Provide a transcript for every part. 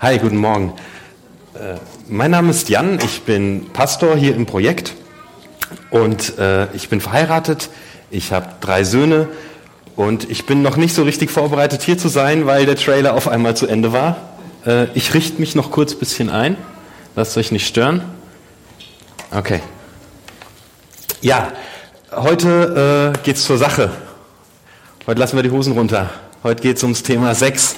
Hi, guten Morgen. Äh, mein Name ist Jan, ich bin Pastor hier im Projekt und äh, ich bin verheiratet. Ich habe drei Söhne und ich bin noch nicht so richtig vorbereitet hier zu sein, weil der Trailer auf einmal zu Ende war. Äh, ich richte mich noch kurz ein bisschen ein. Lasst euch nicht stören. Okay. Ja, heute geht's zur Sache. Heute lassen wir die Hosen runter. Heute geht's ums Thema Sex.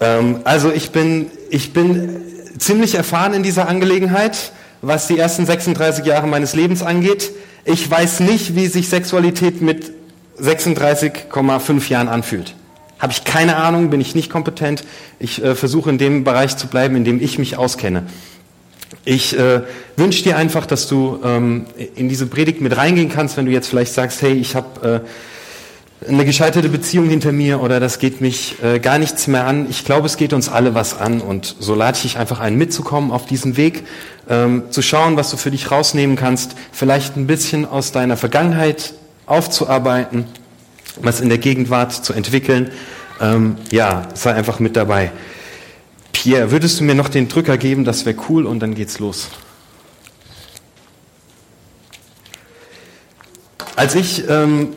Ähm, also ich bin, ich bin ziemlich erfahren in dieser Angelegenheit, was die ersten 36 Jahre meines Lebens angeht. Ich weiß nicht, wie sich Sexualität mit 36,5 Jahren anfühlt. Habe ich keine Ahnung, bin ich nicht kompetent. Ich äh, versuche in dem Bereich zu bleiben, in dem ich mich auskenne. Ich äh, wünsche dir einfach, dass du ähm, in diese Predigt mit reingehen kannst, wenn du jetzt vielleicht sagst, hey, ich habe äh, eine gescheiterte Beziehung hinter mir oder das geht mich äh, gar nichts mehr an. Ich glaube, es geht uns alle was an und so lade ich dich einfach ein, mitzukommen auf diesen Weg, ähm, zu schauen, was du für dich rausnehmen kannst, vielleicht ein bisschen aus deiner Vergangenheit aufzuarbeiten, was in der Gegenwart zu entwickeln. Ähm, ja, sei einfach mit dabei. Pierre, würdest du mir noch den Drücker geben? Das wäre cool und dann geht's los. Als ich ähm,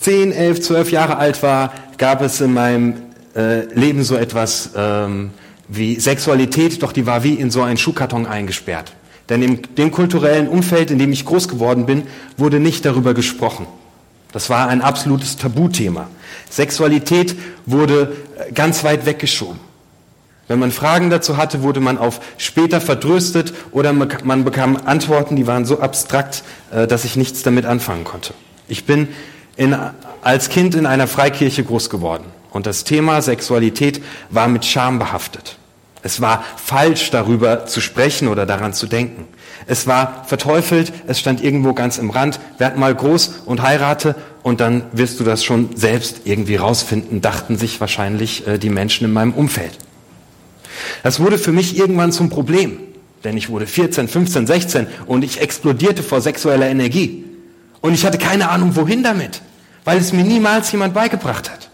10, 11, 12 Jahre alt war, gab es in meinem äh, Leben so etwas ähm, wie Sexualität, doch die war wie in so einen Schuhkarton eingesperrt. Denn in dem kulturellen Umfeld, in dem ich groß geworden bin, wurde nicht darüber gesprochen. Das war ein absolutes Tabuthema. Sexualität wurde äh, ganz weit weggeschoben. Wenn man Fragen dazu hatte, wurde man auf später verdröstet oder man bekam Antworten, die waren so abstrakt, äh, dass ich nichts damit anfangen konnte. Ich bin in, als Kind in einer Freikirche groß geworden und das Thema Sexualität war mit Scham behaftet. Es war falsch, darüber zu sprechen oder daran zu denken. Es war verteufelt, es stand irgendwo ganz im Rand, werd mal groß und heirate und dann wirst du das schon selbst irgendwie rausfinden, dachten sich wahrscheinlich äh, die Menschen in meinem Umfeld. Das wurde für mich irgendwann zum Problem, denn ich wurde 14, 15, 16 und ich explodierte vor sexueller Energie. Und ich hatte keine Ahnung, wohin damit, weil es mir niemals jemand beigebracht hat.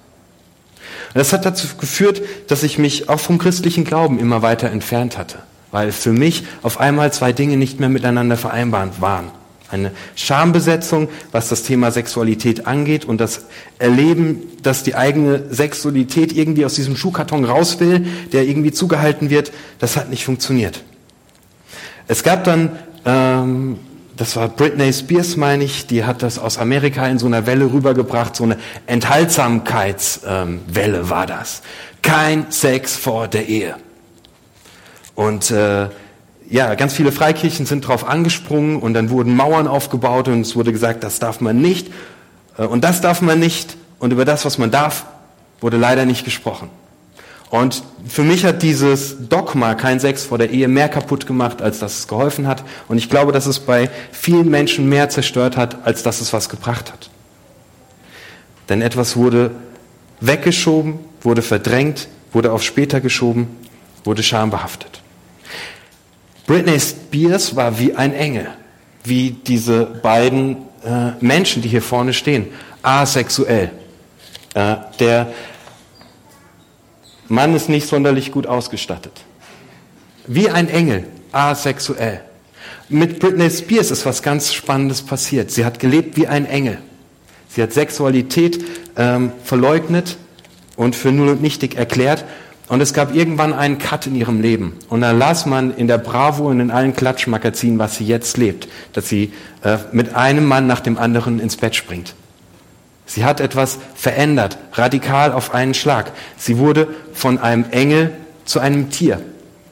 Das hat dazu geführt, dass ich mich auch vom christlichen Glauben immer weiter entfernt hatte, weil für mich auf einmal zwei Dinge nicht mehr miteinander vereinbart waren. Eine Schambesetzung, was das Thema Sexualität angeht und das Erleben, dass die eigene Sexualität irgendwie aus diesem Schuhkarton raus will, der irgendwie zugehalten wird, das hat nicht funktioniert. Es gab dann ähm, das war Britney Spears, meine ich, die hat das aus Amerika in so einer Welle rübergebracht, so eine Enthaltsamkeitswelle ähm, war das. Kein Sex vor der Ehe. Und äh, ja, ganz viele Freikirchen sind darauf angesprungen und dann wurden Mauern aufgebaut und es wurde gesagt, das darf man nicht äh, und das darf man nicht und über das, was man darf, wurde leider nicht gesprochen. Und für mich hat dieses Dogma, kein Sex vor der Ehe, mehr kaputt gemacht, als dass es geholfen hat. Und ich glaube, dass es bei vielen Menschen mehr zerstört hat, als dass es was gebracht hat. Denn etwas wurde weggeschoben, wurde verdrängt, wurde auf später geschoben, wurde schambehaftet. Britney Spears war wie ein Engel, wie diese beiden äh, Menschen, die hier vorne stehen, asexuell. Äh, der Mann ist nicht sonderlich gut ausgestattet. Wie ein Engel, asexuell. Mit Britney Spears ist was ganz Spannendes passiert. Sie hat gelebt wie ein Engel. Sie hat Sexualität ähm, verleugnet und für null und nichtig erklärt. Und es gab irgendwann einen Cut in ihrem Leben. Und da las man in der Bravo und in allen Klatschmagazinen, was sie jetzt lebt. Dass sie äh, mit einem Mann nach dem anderen ins Bett springt. Sie hat etwas verändert, radikal auf einen Schlag. Sie wurde von einem Engel zu einem Tier,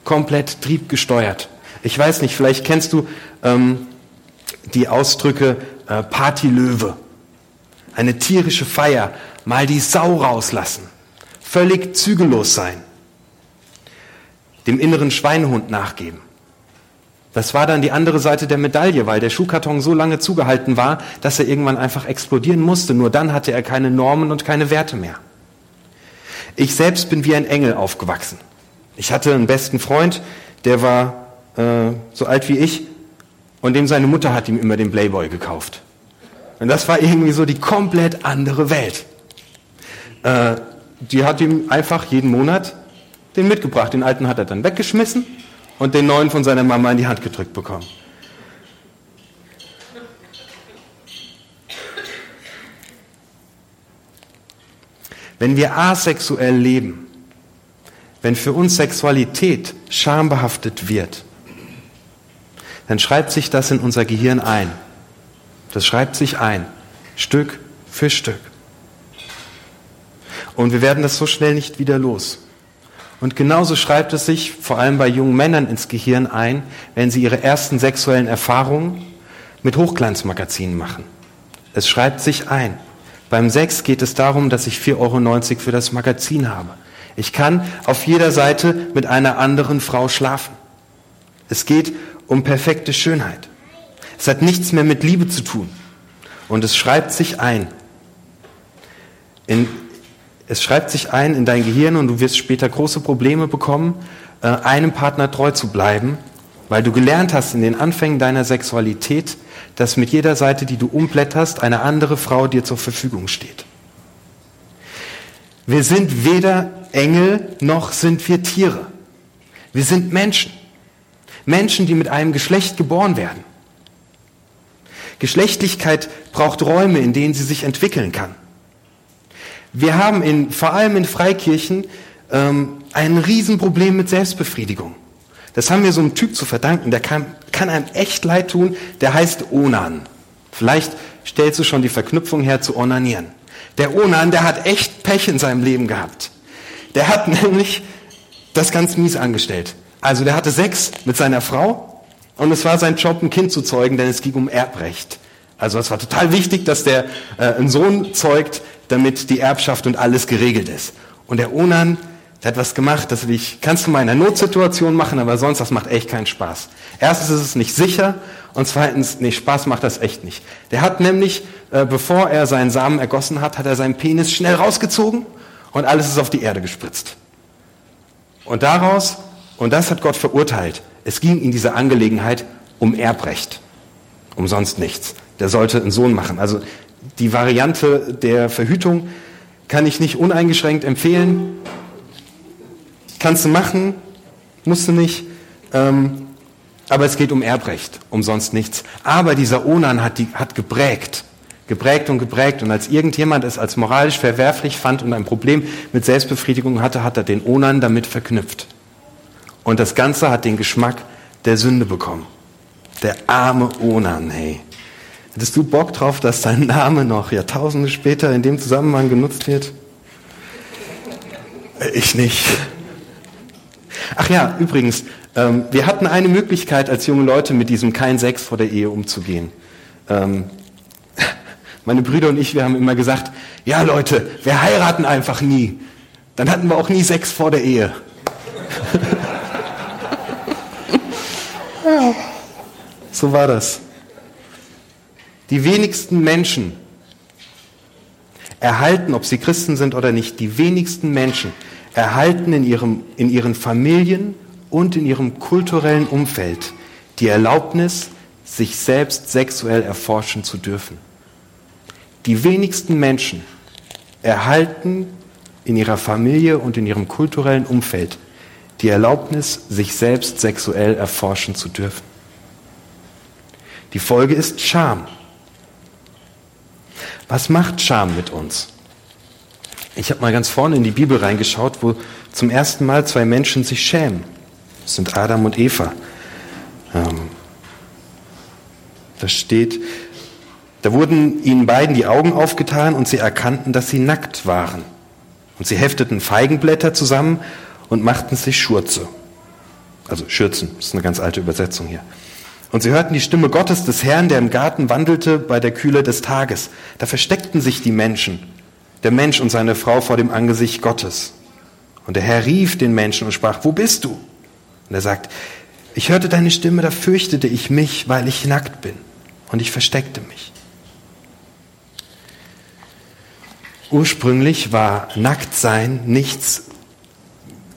komplett triebgesteuert. Ich weiß nicht, vielleicht kennst du ähm, die Ausdrücke äh, Partylöwe, eine tierische Feier, mal die Sau rauslassen, völlig zügellos sein, dem inneren Schweinehund nachgeben. Das war dann die andere Seite der Medaille, weil der Schuhkarton so lange zugehalten war, dass er irgendwann einfach explodieren musste. Nur dann hatte er keine Normen und keine Werte mehr. Ich selbst bin wie ein Engel aufgewachsen. Ich hatte einen besten Freund, der war äh, so alt wie ich und dem seine Mutter hat ihm immer den Playboy gekauft. Und das war irgendwie so die komplett andere Welt. Äh, die hat ihm einfach jeden Monat den mitgebracht. Den alten hat er dann weggeschmissen und den neuen von seiner Mama in die Hand gedrückt bekommen. Wenn wir asexuell leben, wenn für uns Sexualität schambehaftet wird, dann schreibt sich das in unser Gehirn ein. Das schreibt sich ein, Stück für Stück. Und wir werden das so schnell nicht wieder los. Und genauso schreibt es sich vor allem bei jungen Männern ins Gehirn ein, wenn sie ihre ersten sexuellen Erfahrungen mit Hochglanzmagazinen machen. Es schreibt sich ein. Beim Sex geht es darum, dass ich 4,90 Euro für das Magazin habe. Ich kann auf jeder Seite mit einer anderen Frau schlafen. Es geht um perfekte Schönheit. Es hat nichts mehr mit Liebe zu tun. Und es schreibt sich ein. In, es schreibt sich ein in dein Gehirn und du wirst später große Probleme bekommen, äh, einem Partner treu zu bleiben, weil du gelernt hast in den Anfängen deiner Sexualität, dass mit jeder Seite, die du umblätterst, eine andere Frau dir zur Verfügung steht. Wir sind weder Engel noch sind wir Tiere. Wir sind Menschen. Menschen, die mit einem Geschlecht geboren werden. Geschlechtlichkeit braucht Räume, in denen sie sich entwickeln kann. Wir haben in, vor allem in Freikirchen ähm, ein Riesenproblem mit Selbstbefriedigung. Das haben wir so einem Typ zu verdanken, der kann, kann einem echt leid tun, der heißt Onan. Vielleicht stellst du schon die Verknüpfung her zu Onanieren. Der Onan, der hat echt Pech in seinem Leben gehabt. Der hat nämlich das ganz mies angestellt. Also der hatte Sex mit seiner Frau und es war sein Job, ein Kind zu zeugen, denn es ging um Erbrecht. Also es war total wichtig, dass der äh, einen Sohn zeugt, damit die Erbschaft und alles geregelt ist. Und der Onan, der hat was gemacht, das ich, kannst du mal in einer Notsituation machen, aber sonst, das macht echt keinen Spaß. Erstens ist es nicht sicher und zweitens, nee, Spaß macht das echt nicht. Der hat nämlich, äh, bevor er seinen Samen ergossen hat, hat er seinen Penis schnell rausgezogen und alles ist auf die Erde gespritzt. Und daraus und das hat Gott verurteilt. Es ging in dieser Angelegenheit um Erbrecht, um sonst nichts. Der sollte einen Sohn machen. Also die Variante der Verhütung kann ich nicht uneingeschränkt empfehlen. Kannst du machen, musst du nicht. Ähm, aber es geht um Erbrecht, um sonst nichts. Aber dieser Onan hat, die, hat geprägt, geprägt und geprägt. Und als irgendjemand es als moralisch verwerflich fand und ein Problem mit Selbstbefriedigung hatte, hat er den Onan damit verknüpft. Und das Ganze hat den Geschmack der Sünde bekommen. Der arme Onan, hey. Hättest du Bock drauf, dass dein Name noch Jahrtausende später in dem Zusammenhang genutzt wird? Ich nicht. Ach ja, übrigens, ähm, wir hatten eine Möglichkeit als junge Leute mit diesem kein Sex vor der Ehe umzugehen. Ähm, meine Brüder und ich, wir haben immer gesagt, ja Leute, wir heiraten einfach nie. Dann hatten wir auch nie Sex vor der Ehe. So war das. Die wenigsten Menschen erhalten, ob sie Christen sind oder nicht, die wenigsten Menschen erhalten in, ihrem, in ihren Familien und in ihrem kulturellen Umfeld die Erlaubnis, sich selbst sexuell erforschen zu dürfen. Die wenigsten Menschen erhalten in ihrer Familie und in ihrem kulturellen Umfeld die Erlaubnis, sich selbst sexuell erforschen zu dürfen. Die Folge ist Scham. Was macht Scham mit uns? Ich habe mal ganz vorne in die Bibel reingeschaut, wo zum ersten Mal zwei Menschen sich schämen. Das sind Adam und Eva. Ähm, da steht, da wurden ihnen beiden die Augen aufgetan und sie erkannten, dass sie nackt waren. Und sie hefteten Feigenblätter zusammen und machten sich Schurze. Also Schürzen, das ist eine ganz alte Übersetzung hier. Und sie hörten die Stimme Gottes des Herrn, der im Garten wandelte bei der Kühle des Tages. Da versteckten sich die Menschen, der Mensch und seine Frau vor dem Angesicht Gottes. Und der Herr rief den Menschen und sprach, wo bist du? Und er sagt, ich hörte deine Stimme, da fürchtete ich mich, weil ich nackt bin. Und ich versteckte mich. Ursprünglich war Nacktsein nichts,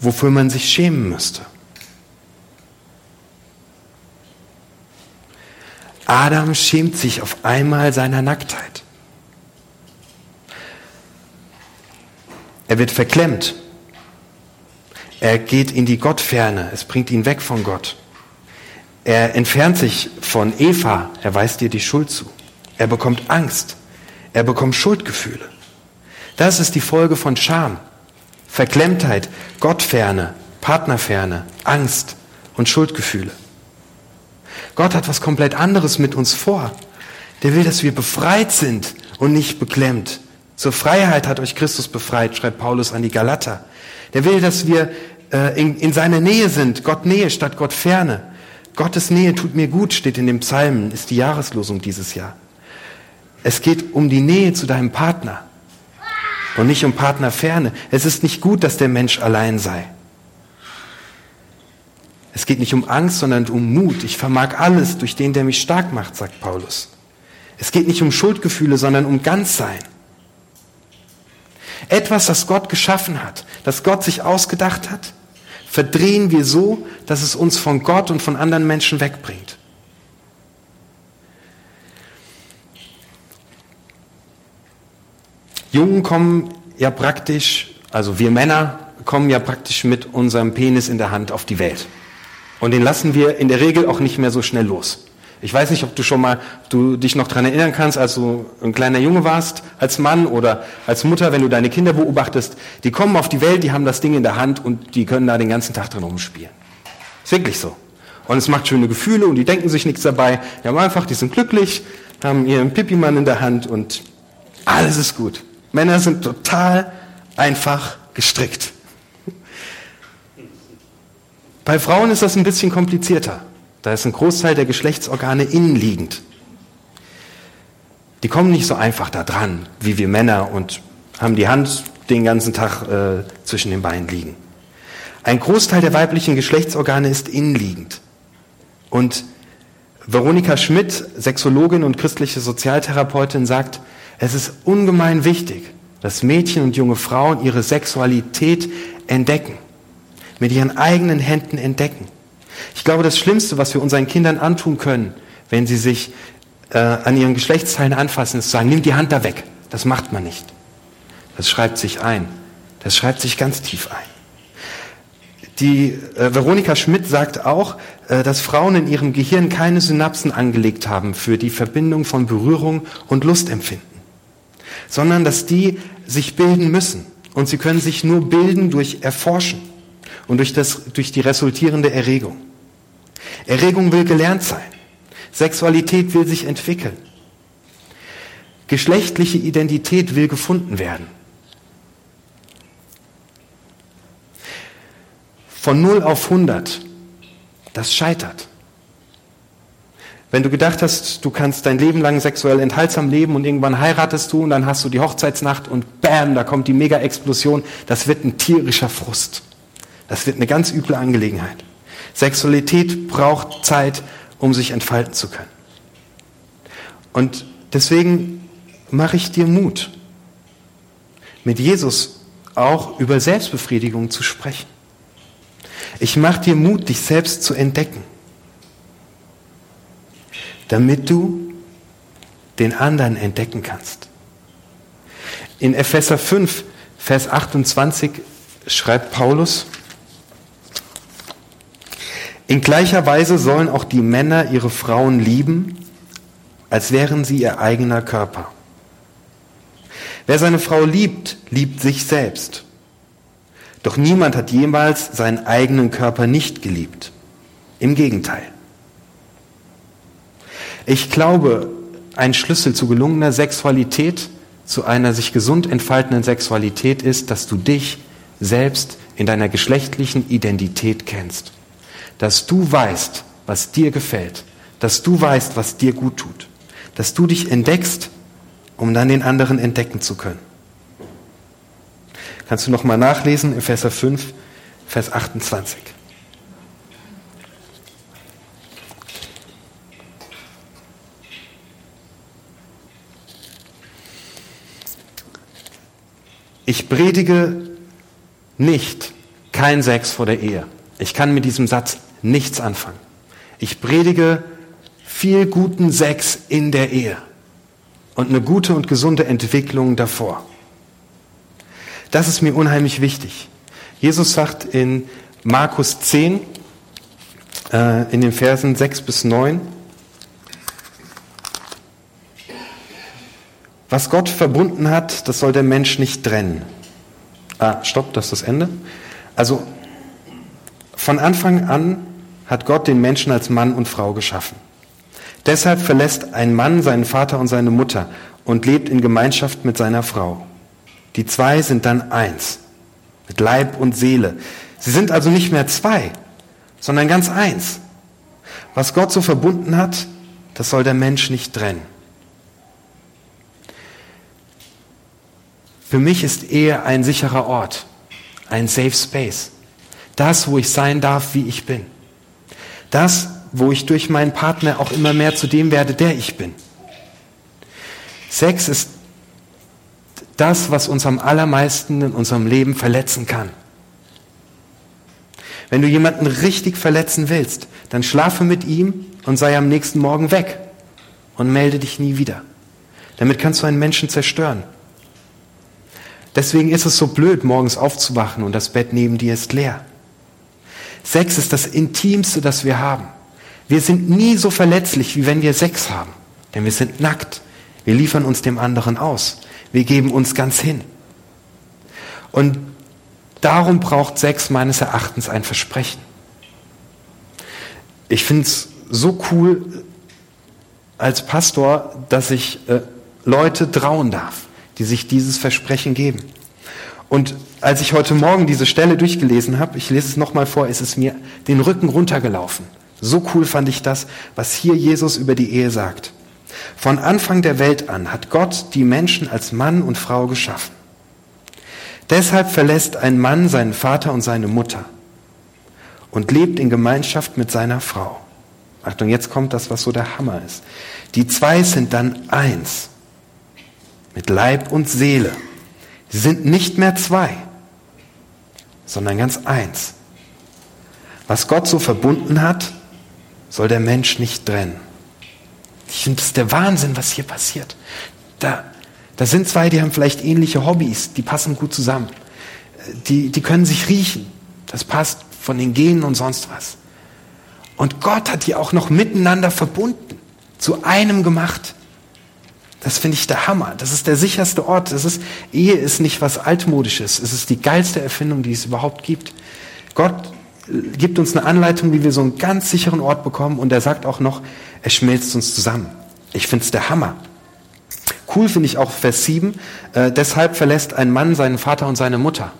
wofür man sich schämen müsste. Adam schämt sich auf einmal seiner Nacktheit. Er wird verklemmt. Er geht in die Gottferne. Es bringt ihn weg von Gott. Er entfernt sich von Eva. Er weist ihr die Schuld zu. Er bekommt Angst. Er bekommt Schuldgefühle. Das ist die Folge von Scham, Verklemmtheit, Gottferne, Partnerferne, Angst und Schuldgefühle. Gott hat was komplett anderes mit uns vor. Der will, dass wir befreit sind und nicht beklemmt. Zur Freiheit hat euch Christus befreit, schreibt Paulus an die Galater. Der will, dass wir äh, in, in seiner Nähe sind, Gott Nähe statt Gott Ferne. Gottes Nähe tut mir gut, steht in dem Psalmen, ist die Jahreslosung dieses Jahr. Es geht um die Nähe zu deinem Partner und nicht um Partnerferne. Es ist nicht gut, dass der Mensch allein sei. Es geht nicht um Angst, sondern um Mut. Ich vermag alles durch den, der mich stark macht, sagt Paulus. Es geht nicht um Schuldgefühle, sondern um Ganzsein. Etwas, das Gott geschaffen hat, das Gott sich ausgedacht hat, verdrehen wir so, dass es uns von Gott und von anderen Menschen wegbringt. Jungen kommen ja praktisch, also wir Männer kommen ja praktisch mit unserem Penis in der Hand auf die Welt. Und den lassen wir in der Regel auch nicht mehr so schnell los. Ich weiß nicht, ob du schon mal, du dich noch dran erinnern kannst, als du ein kleiner Junge warst, als Mann oder als Mutter, wenn du deine Kinder beobachtest, die kommen auf die Welt, die haben das Ding in der Hand und die können da den ganzen Tag drin rumspielen. Ist wirklich so. Und es macht schöne Gefühle und die denken sich nichts dabei. Die haben einfach, die sind glücklich, haben ihren Pipi-Mann in der Hand und alles ist gut. Männer sind total einfach gestrickt. Bei Frauen ist das ein bisschen komplizierter. Da ist ein Großteil der Geschlechtsorgane innenliegend. Die kommen nicht so einfach da dran, wie wir Männer und haben die Hand den ganzen Tag äh, zwischen den Beinen liegen. Ein Großteil der weiblichen Geschlechtsorgane ist innenliegend. Und Veronika Schmidt, Sexologin und christliche Sozialtherapeutin, sagt, es ist ungemein wichtig, dass Mädchen und junge Frauen ihre Sexualität entdecken, mit ihren eigenen Händen entdecken. Ich glaube, das Schlimmste, was wir unseren Kindern antun können, wenn sie sich äh, an ihren Geschlechtsteilen anfassen, ist zu sagen, nimm die Hand da weg. Das macht man nicht. Das schreibt sich ein. Das schreibt sich ganz tief ein. Die äh, Veronika Schmidt sagt auch, äh, dass Frauen in ihrem Gehirn keine Synapsen angelegt haben für die Verbindung von Berührung und Lustempfinden, sondern dass die sich bilden müssen. Und sie können sich nur bilden durch Erforschen und durch, das, durch die resultierende Erregung. Erregung will gelernt sein. Sexualität will sich entwickeln. Geschlechtliche Identität will gefunden werden. Von 0 auf 100, das scheitert. Wenn du gedacht hast, du kannst dein Leben lang sexuell enthaltsam leben und irgendwann heiratest du und dann hast du die Hochzeitsnacht und bam, da kommt die Mega-Explosion, das wird ein tierischer Frust. Das wird eine ganz üble Angelegenheit. Sexualität braucht Zeit, um sich entfalten zu können. Und deswegen mache ich dir Mut, mit Jesus auch über Selbstbefriedigung zu sprechen. Ich mache dir Mut, dich selbst zu entdecken, damit du den anderen entdecken kannst. In Epheser 5, Vers 28 schreibt Paulus, in gleicher Weise sollen auch die Männer ihre Frauen lieben, als wären sie ihr eigener Körper. Wer seine Frau liebt, liebt sich selbst. Doch niemand hat jemals seinen eigenen Körper nicht geliebt. Im Gegenteil. Ich glaube, ein Schlüssel zu gelungener Sexualität, zu einer sich gesund entfaltenden Sexualität ist, dass du dich selbst in deiner geschlechtlichen Identität kennst dass du weißt, was dir gefällt, dass du weißt, was dir gut tut, dass du dich entdeckst, um dann den anderen entdecken zu können. Kannst du nochmal nachlesen, Epheser 5, Vers 28. Ich predige nicht kein Sex vor der Ehe. Ich kann mit diesem Satz nichts anfangen. Ich predige viel guten Sex in der Ehe und eine gute und gesunde Entwicklung davor. Das ist mir unheimlich wichtig. Jesus sagt in Markus 10, äh, in den Versen 6 bis 9, was Gott verbunden hat, das soll der Mensch nicht trennen. Ah, stopp, das ist das Ende. Also von Anfang an hat Gott den Menschen als Mann und Frau geschaffen. Deshalb verlässt ein Mann seinen Vater und seine Mutter und lebt in Gemeinschaft mit seiner Frau. Die zwei sind dann eins, mit Leib und Seele. Sie sind also nicht mehr zwei, sondern ganz eins. Was Gott so verbunden hat, das soll der Mensch nicht trennen. Für mich ist Ehe ein sicherer Ort, ein Safe Space. Das, wo ich sein darf, wie ich bin. Das, wo ich durch meinen Partner auch immer mehr zu dem werde, der ich bin. Sex ist das, was uns am allermeisten in unserem Leben verletzen kann. Wenn du jemanden richtig verletzen willst, dann schlafe mit ihm und sei am nächsten Morgen weg und melde dich nie wieder. Damit kannst du einen Menschen zerstören. Deswegen ist es so blöd, morgens aufzuwachen und das Bett neben dir ist leer. Sex ist das Intimste, das wir haben. Wir sind nie so verletzlich, wie wenn wir Sex haben. Denn wir sind nackt. Wir liefern uns dem anderen aus. Wir geben uns ganz hin. Und darum braucht Sex meines Erachtens ein Versprechen. Ich finde es so cool als Pastor, dass ich äh, Leute trauen darf, die sich dieses Versprechen geben. Und als ich heute Morgen diese Stelle durchgelesen habe, ich lese es nochmal vor, ist es mir den Rücken runtergelaufen. So cool fand ich das, was hier Jesus über die Ehe sagt. Von Anfang der Welt an hat Gott die Menschen als Mann und Frau geschaffen. Deshalb verlässt ein Mann seinen Vater und seine Mutter und lebt in Gemeinschaft mit seiner Frau. Achtung, jetzt kommt das, was so der Hammer ist. Die zwei sind dann eins mit Leib und Seele. Sie sind nicht mehr zwei, sondern ganz eins. Was Gott so verbunden hat, soll der Mensch nicht trennen. Ich finde, ist der Wahnsinn, was hier passiert. Da, da sind zwei, die haben vielleicht ähnliche Hobbys, die passen gut zusammen. Die, die können sich riechen. Das passt von den Genen und sonst was. Und Gott hat die auch noch miteinander verbunden, zu einem gemacht. Das finde ich der Hammer. Das ist der sicherste Ort. Das ist, Ehe ist nicht was Altmodisches. Es ist die geilste Erfindung, die es überhaupt gibt. Gott gibt uns eine Anleitung, wie wir so einen ganz sicheren Ort bekommen und er sagt auch noch, er schmilzt uns zusammen. Ich finde es der Hammer. Cool finde ich auch Vers 7, äh, deshalb verlässt ein Mann seinen Vater und seine Mutter.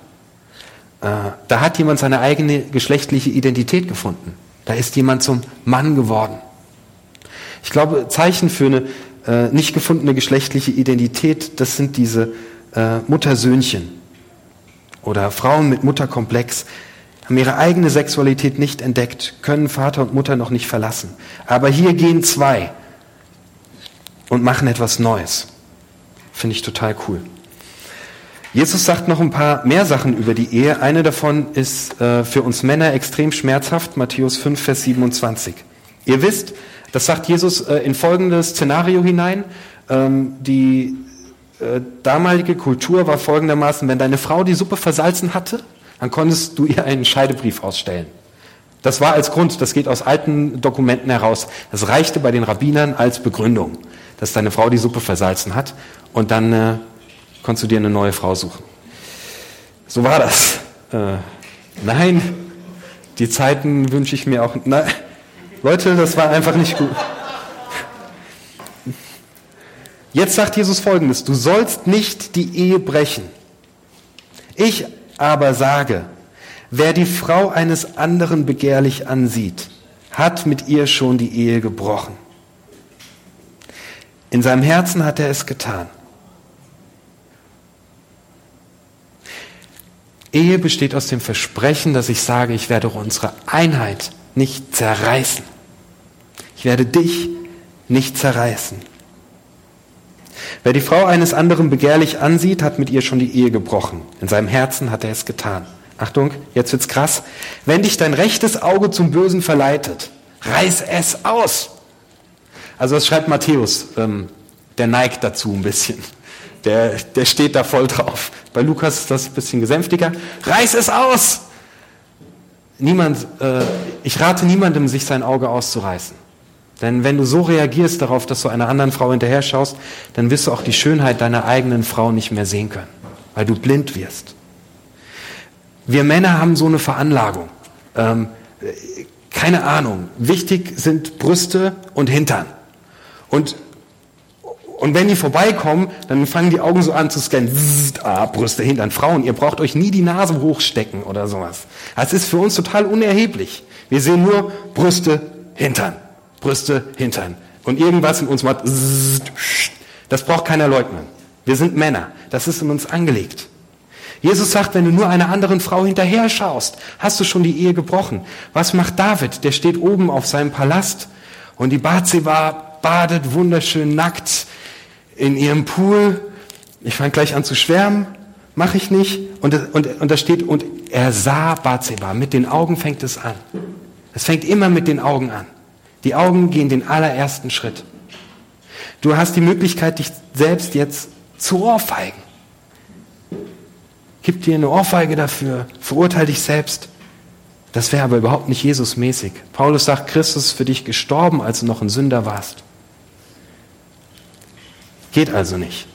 Äh, da hat jemand seine eigene geschlechtliche Identität gefunden. Da ist jemand zum Mann geworden. Ich glaube, Zeichen für eine äh, nicht gefundene geschlechtliche Identität, das sind diese äh, Muttersöhnchen oder Frauen mit Mutterkomplex, haben ihre eigene Sexualität nicht entdeckt, können Vater und Mutter noch nicht verlassen. Aber hier gehen zwei und machen etwas Neues. Finde ich total cool. Jesus sagt noch ein paar mehr Sachen über die Ehe. Eine davon ist äh, für uns Männer extrem schmerzhaft, Matthäus 5, Vers 27. Ihr wisst, das sagt Jesus äh, in folgendes Szenario hinein. Ähm, die äh, damalige Kultur war folgendermaßen, wenn deine Frau die Suppe versalzen hatte, dann konntest du ihr einen Scheidebrief ausstellen. Das war als Grund, das geht aus alten Dokumenten heraus. Das reichte bei den Rabbinern als Begründung, dass deine Frau die Suppe versalzen hat und dann äh, konntest du dir eine neue Frau suchen. So war das. Äh, nein, die Zeiten wünsche ich mir auch. Na, Leute, das war einfach nicht gut. Jetzt sagt Jesus folgendes, du sollst nicht die Ehe brechen. Ich aber sage, wer die Frau eines anderen begehrlich ansieht, hat mit ihr schon die Ehe gebrochen. In seinem Herzen hat er es getan. Ehe besteht aus dem Versprechen, dass ich sage, ich werde unsere Einheit nicht zerreißen. Ich werde dich nicht zerreißen. Wer die Frau eines anderen begehrlich ansieht, hat mit ihr schon die Ehe gebrochen. In seinem Herzen hat er es getan. Achtung, jetzt wird's krass. Wenn dich dein rechtes Auge zum Bösen verleitet, reiß es aus. Also das schreibt Matthäus. Ähm, der neigt dazu ein bisschen. Der, der steht da voll drauf. Bei Lukas ist das ein bisschen gesänftiger. Reiß es aus! Niemand, äh, ich rate niemandem, sich sein Auge auszureißen. Denn wenn du so reagierst darauf, dass du einer anderen Frau hinterher schaust, dann wirst du auch die Schönheit deiner eigenen Frau nicht mehr sehen können, weil du blind wirst. Wir Männer haben so eine Veranlagung. Ähm, keine Ahnung. Wichtig sind Brüste und Hintern. Und, und wenn die vorbeikommen, dann fangen die Augen so an zu scannen. Zzzt, ah, Brüste, Hintern. Frauen, ihr braucht euch nie die Nase hochstecken oder sowas. Das ist für uns total unerheblich. Wir sehen nur Brüste, Hintern. Brüste, Hintern. Und irgendwas in uns macht. Das braucht keiner leugnen. Wir sind Männer. Das ist in uns angelegt. Jesus sagt, wenn du nur einer anderen Frau hinterher schaust, hast du schon die Ehe gebrochen. Was macht David? Der steht oben auf seinem Palast und die Bathseba badet wunderschön nackt in ihrem Pool. Ich fange gleich an zu schwärmen. Mache ich nicht. Und, und, und da steht, und er sah Bathseba. Mit den Augen fängt es an. Es fängt immer mit den Augen an. Die Augen gehen den allerersten Schritt. Du hast die Möglichkeit, dich selbst jetzt zu ohrfeigen. Gib dir eine Ohrfeige dafür, verurteile dich selbst. Das wäre aber überhaupt nicht Jesus-mäßig. Paulus sagt, Christus ist für dich gestorben, als du noch ein Sünder warst. Geht also nicht.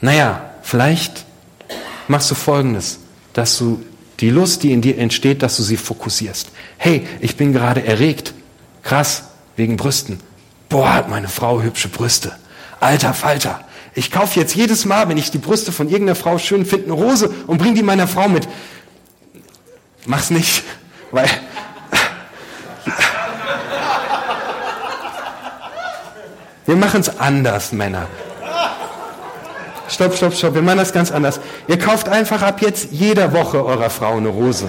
Naja, vielleicht machst du Folgendes, dass du die Lust, die in dir entsteht, dass du sie fokussierst. Hey, ich bin gerade erregt. Krass, wegen Brüsten. Boah, hat meine Frau hübsche Brüste. Alter Falter. Ich kaufe jetzt jedes Mal, wenn ich die Brüste von irgendeiner Frau schön finde, eine Rose und bringe die meiner Frau mit. Mach's nicht, weil wir machen es anders, Männer. Stopp, stopp, stopp. Wir machen das ganz anders. Ihr kauft einfach ab jetzt jeder Woche eurer Frau eine Rose.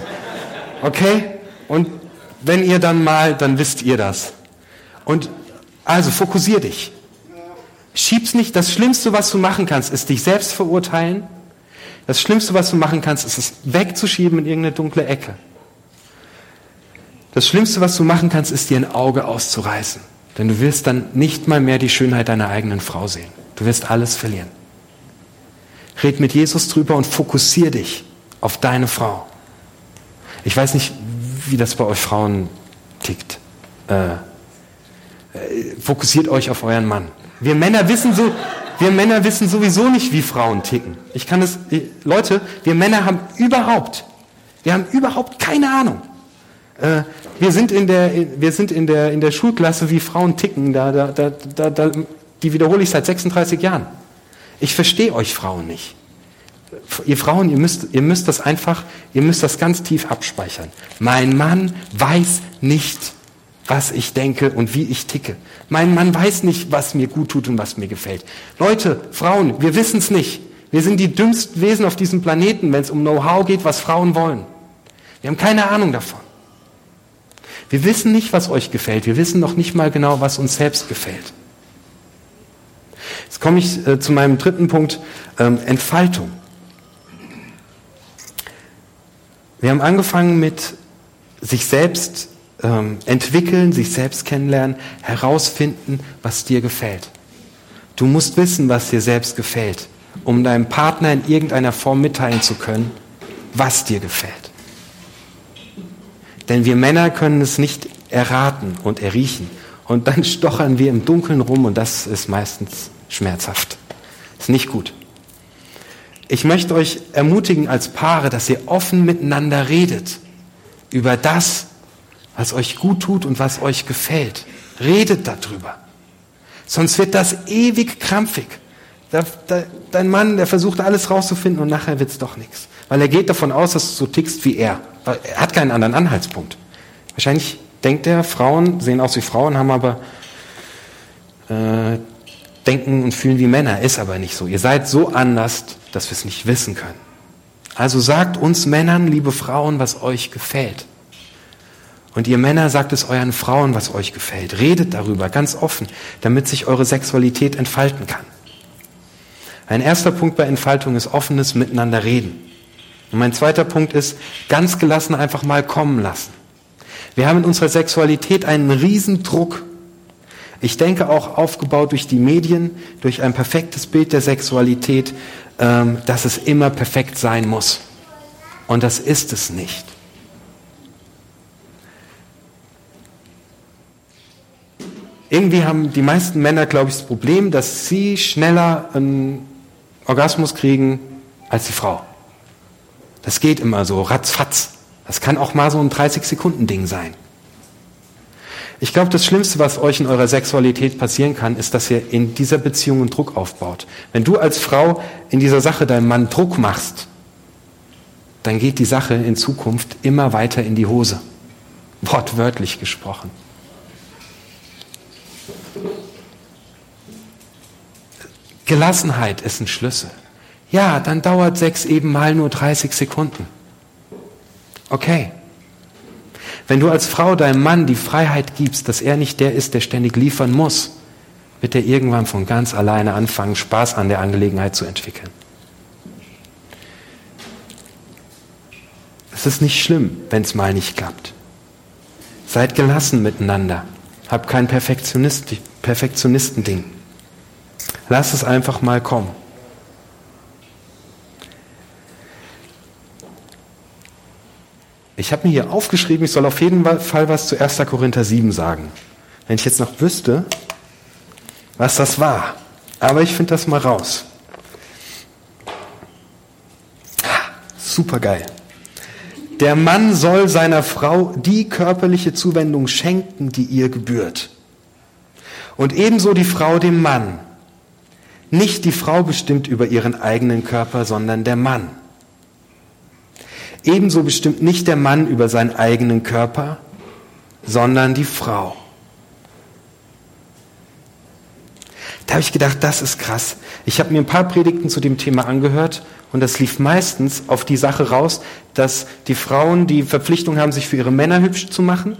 Okay? Und wenn ihr dann mal, dann wisst ihr das. Und also fokussier dich. Schieb's nicht. Das Schlimmste, was du machen kannst, ist dich selbst verurteilen. Das Schlimmste, was du machen kannst, ist es wegzuschieben in irgendeine dunkle Ecke. Das Schlimmste, was du machen kannst, ist dir ein Auge auszureißen. Denn du wirst dann nicht mal mehr die Schönheit deiner eigenen Frau sehen. Du wirst alles verlieren. Red mit Jesus drüber und fokussier dich auf deine Frau. Ich weiß nicht, wie das bei euch Frauen tickt. Äh, äh, fokussiert euch auf euren Mann. Wir Männer wissen so, wir Männer wissen sowieso nicht, wie Frauen ticken. Ich kann es, Leute, wir Männer haben überhaupt, wir haben überhaupt keine Ahnung. Äh, wir sind in der, wir sind in der, in der Schulklasse, wie Frauen ticken. Da, da, da, da, die wiederhole ich seit 36 Jahren. Ich verstehe euch Frauen nicht. Ihr Frauen, ihr müsst, ihr müsst das einfach, ihr müsst das ganz tief abspeichern. Mein Mann weiß nicht, was ich denke und wie ich ticke. Mein Mann weiß nicht, was mir gut tut und was mir gefällt. Leute, Frauen, wir wissen es nicht. Wir sind die dümmsten Wesen auf diesem Planeten, wenn es um Know-how geht, was Frauen wollen. Wir haben keine Ahnung davon. Wir wissen nicht, was euch gefällt. Wir wissen noch nicht mal genau, was uns selbst gefällt. Jetzt komme ich äh, zu meinem dritten Punkt, ähm, Entfaltung. Wir haben angefangen mit sich selbst ähm, entwickeln, sich selbst kennenlernen, herausfinden, was dir gefällt. Du musst wissen, was dir selbst gefällt, um deinem Partner in irgendeiner Form mitteilen zu können, was dir gefällt. Denn wir Männer können es nicht erraten und erriechen. Und dann stochern wir im Dunkeln rum und das ist meistens schmerzhaft. Ist nicht gut. Ich möchte euch ermutigen als Paare, dass ihr offen miteinander redet über das, was euch gut tut und was euch gefällt. Redet darüber. Sonst wird das ewig krampfig. Dein Mann, der versucht alles rauszufinden und nachher wird's doch nichts. Weil er geht davon aus, dass du so tickst wie er. Er hat keinen anderen Anhaltspunkt. Wahrscheinlich denkt er, Frauen sehen aus wie Frauen, haben aber äh, denken und fühlen wie Männer, ist aber nicht so. Ihr seid so anders, dass wir es nicht wissen können. Also sagt uns Männern, liebe Frauen, was euch gefällt. Und ihr Männer sagt es euren Frauen, was euch gefällt. Redet darüber ganz offen, damit sich eure Sexualität entfalten kann. Ein erster Punkt bei Entfaltung ist offenes Miteinander reden. Und mein zweiter Punkt ist, ganz gelassen einfach mal kommen lassen. Wir haben in unserer Sexualität einen riesen Druck Ich denke auch aufgebaut durch die Medien, durch ein perfektes Bild der Sexualität, ähm, dass es immer perfekt sein muss. Und das ist es nicht. Irgendwie haben die meisten Männer, glaube ich, das Problem, dass sie schneller einen Orgasmus kriegen als die Frau. Das geht immer so, ratzfatz. Das kann auch mal so ein 30-Sekunden-Ding sein. Ich glaube, das Schlimmste, was euch in eurer Sexualität passieren kann, ist, dass ihr in dieser Beziehung einen Druck aufbaut. Wenn du als Frau in dieser Sache deinem Mann Druck machst, dann geht die Sache in Zukunft immer weiter in die Hose. Wortwörtlich gesprochen. Gelassenheit ist ein Schlüssel. Ja, dann dauert Sex eben mal nur 30 Sekunden. Okay. Wenn du als Frau deinem Mann die Freiheit gibst, dass er nicht der ist, der ständig liefern muss, wird er irgendwann von ganz alleine anfangen, Spaß an der Angelegenheit zu entwickeln. Es ist nicht schlimm, wenn es mal nicht klappt. Seid gelassen miteinander. Habt kein Perfektionist, Perfektionistending. Lass es einfach mal kommen. Ich habe mir hier aufgeschrieben, ich soll auf jeden Fall was zu 1. Korinther 7 sagen. Wenn ich jetzt noch wüsste, was das war. Aber ich finde das mal raus. Super geil. Der Mann soll seiner Frau die körperliche Zuwendung schenken, die ihr gebührt. Und ebenso die Frau dem Mann. Nicht die Frau bestimmt über ihren eigenen Körper, sondern der Mann. Ebenso bestimmt nicht der Mann über seinen eigenen Körper, sondern die Frau. Da habe ich gedacht, das ist krass. Ich habe mir ein paar Predigten zu dem Thema angehört und das lief meistens auf die Sache raus, dass die Frauen die Verpflichtung haben, sich für ihre Männer hübsch zu machen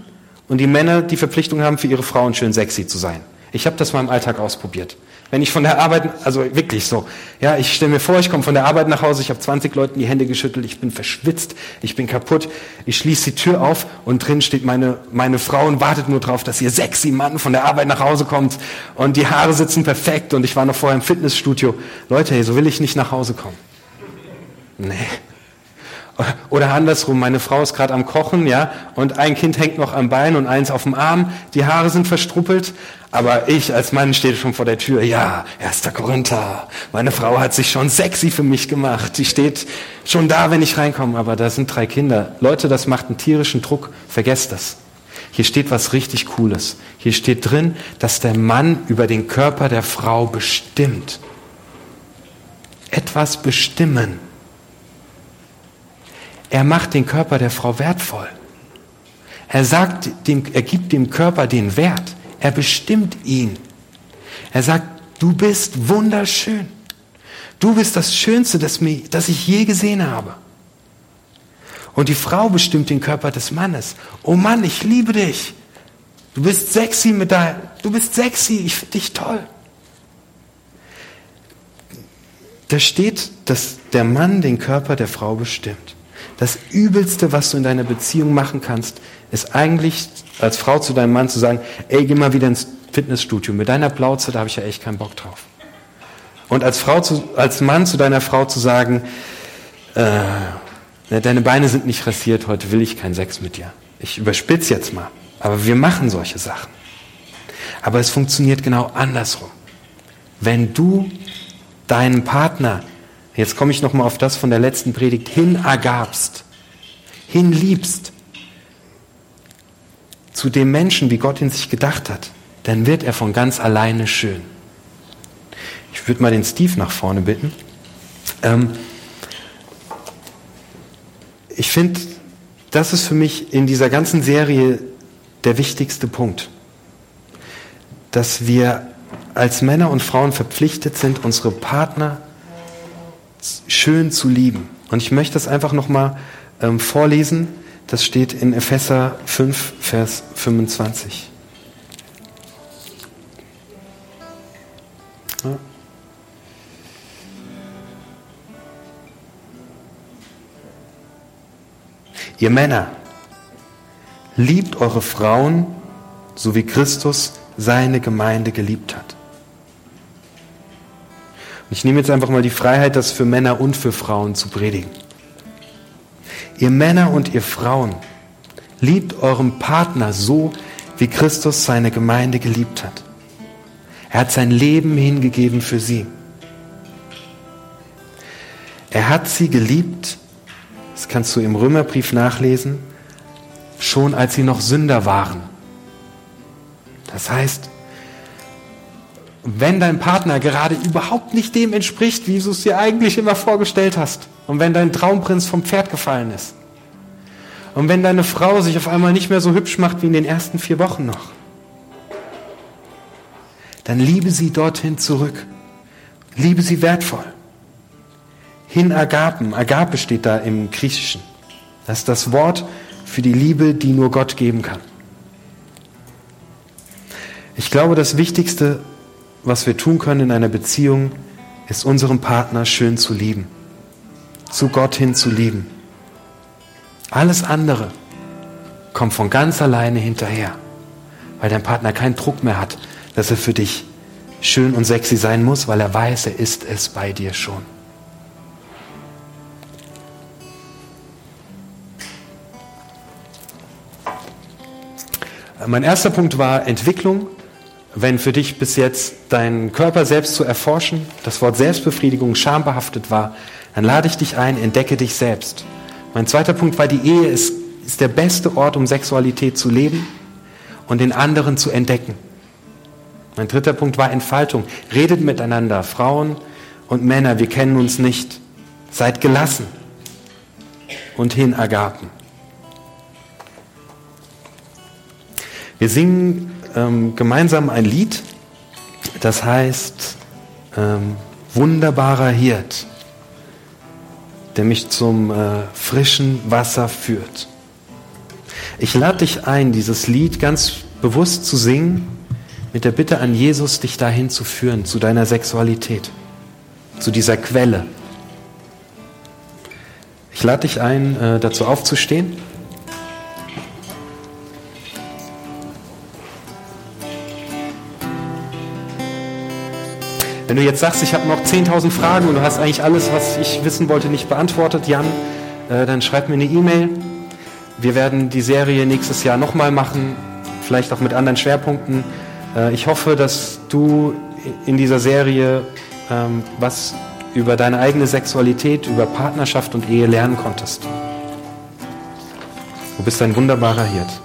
und die Männer die Verpflichtung haben, für ihre Frauen schön sexy zu sein. Ich habe das mal im Alltag ausprobiert. Wenn ich von der Arbeit, also wirklich so, ja, ich stelle mir vor, ich komme von der Arbeit nach Hause, ich habe 20 Leuten die Hände geschüttelt, ich bin verschwitzt, ich bin kaputt, ich schließe die Tür auf und drin steht meine, meine Frau und wartet nur drauf, dass ihr sexy Mann von der Arbeit nach Hause kommt und die Haare sitzen perfekt und ich war noch vorher im Fitnessstudio. Leute, hey, so will ich nicht nach Hause kommen. Nee. Oder andersrum, meine Frau ist gerade am Kochen, ja, und ein Kind hängt noch am Bein und eins auf dem Arm, die Haare sind verstruppelt, aber ich als Mann stehe schon vor der Tür, ja, erster Korinther, meine Frau hat sich schon sexy für mich gemacht, die steht schon da, wenn ich reinkomme, aber da sind drei Kinder. Leute, das macht einen tierischen Druck, vergesst das. Hier steht was richtig Cooles. Hier steht drin, dass der Mann über den Körper der Frau bestimmt. Etwas bestimmen. Er macht den Körper der Frau wertvoll. Er sagt dem, er gibt dem Körper den Wert. Er bestimmt ihn. Er sagt, du bist wunderschön. Du bist das Schönste, das, mir, das ich je gesehen habe. Und die Frau bestimmt den Körper des Mannes. Oh Mann, ich liebe dich. Du bist sexy mit deinem, du bist sexy, ich finde dich toll. Da steht, dass der Mann den Körper der Frau bestimmt. Das Übelste, was du in deiner Beziehung machen kannst, ist eigentlich als Frau zu deinem Mann zu sagen, ey, geh mal wieder ins Fitnessstudio. Mit deiner Plauze, da habe ich ja echt keinen Bock drauf. Und als, Frau zu, als Mann zu deiner Frau zu sagen, äh, deine Beine sind nicht rasiert, heute will ich keinen Sex mit dir. Ich überspitze jetzt mal. Aber wir machen solche Sachen. Aber es funktioniert genau andersrum. Wenn du deinen Partner jetzt komme ich nochmal auf das von der letzten Predigt, hinergabst, hinliebst zu dem Menschen, wie Gott ihn sich gedacht hat, dann wird er von ganz alleine schön. Ich würde mal den Steve nach vorne bitten. Ähm, ich finde, das ist für mich in dieser ganzen Serie der wichtigste Punkt, dass wir als Männer und Frauen verpflichtet sind, unsere Partner schön zu lieben. Und ich möchte das einfach nochmal ähm, vorlesen. Das steht in Epheser 5, Vers 25. Ja. Ihr Männer, liebt eure Frauen, so wie Christus seine Gemeinde geliebt hat. Ich nehme jetzt einfach mal die Freiheit, das für Männer und für Frauen zu predigen. Ihr Männer und ihr Frauen, liebt euren Partner so, wie Christus seine Gemeinde geliebt hat. Er hat sein Leben hingegeben für sie. Er hat sie geliebt, das kannst du im Römerbrief nachlesen, schon als sie noch Sünder waren. Das heißt, wenn dein Partner gerade überhaupt nicht dem entspricht, wie du es dir eigentlich immer vorgestellt hast, und wenn dein Traumprinz vom Pferd gefallen ist, und wenn deine Frau sich auf einmal nicht mehr so hübsch macht wie in den ersten vier Wochen noch, dann liebe sie dorthin zurück. Liebe sie wertvoll. Hin agapen. Agape steht da im Griechischen. Das ist das Wort für die Liebe, die nur Gott geben kann. Ich glaube, das Wichtigste, was wir tun können in einer Beziehung, ist unseren Partner schön zu lieben. Zu Gott hin zu lieben. Alles andere kommt von ganz alleine hinterher, weil dein Partner keinen Druck mehr hat, dass er für dich schön und sexy sein muss, weil er weiß, er ist es bei dir schon. Mein erster Punkt war Entwicklung. Wenn für dich bis jetzt dein Körper selbst zu erforschen, das Wort Selbstbefriedigung schambehaftet war, dann lade ich dich ein, entdecke dich selbst. Mein zweiter Punkt war, die Ehe ist, ist der beste Ort, um Sexualität zu leben und den anderen zu entdecken. Mein dritter Punkt war Entfaltung. Redet miteinander, Frauen und Männer, wir kennen uns nicht. Seid gelassen und hin Agapen. Wir singen ähm, gemeinsam ein Lied, das heißt ähm, Wunderbarer Hirt, der mich zum äh, frischen Wasser führt. Ich lade dich ein, dieses Lied ganz bewusst zu singen mit der Bitte an Jesus, dich dahin zu führen, zu deiner Sexualität, zu dieser Quelle. Ich lade dich ein, äh, dazu aufzustehen. Wenn du jetzt sagst, ich habe noch 10.000 Fragen und du hast eigentlich alles, was ich wissen wollte, nicht beantwortet, Jan, äh, dann schreib mir eine E-Mail. Wir werden die Serie nächstes Jahr nochmal machen, vielleicht auch mit anderen Schwerpunkten. Äh, ich hoffe, dass du in dieser Serie ähm, was über deine eigene Sexualität, über Partnerschaft und Ehe lernen konntest. Du bist ein wunderbarer Hirt.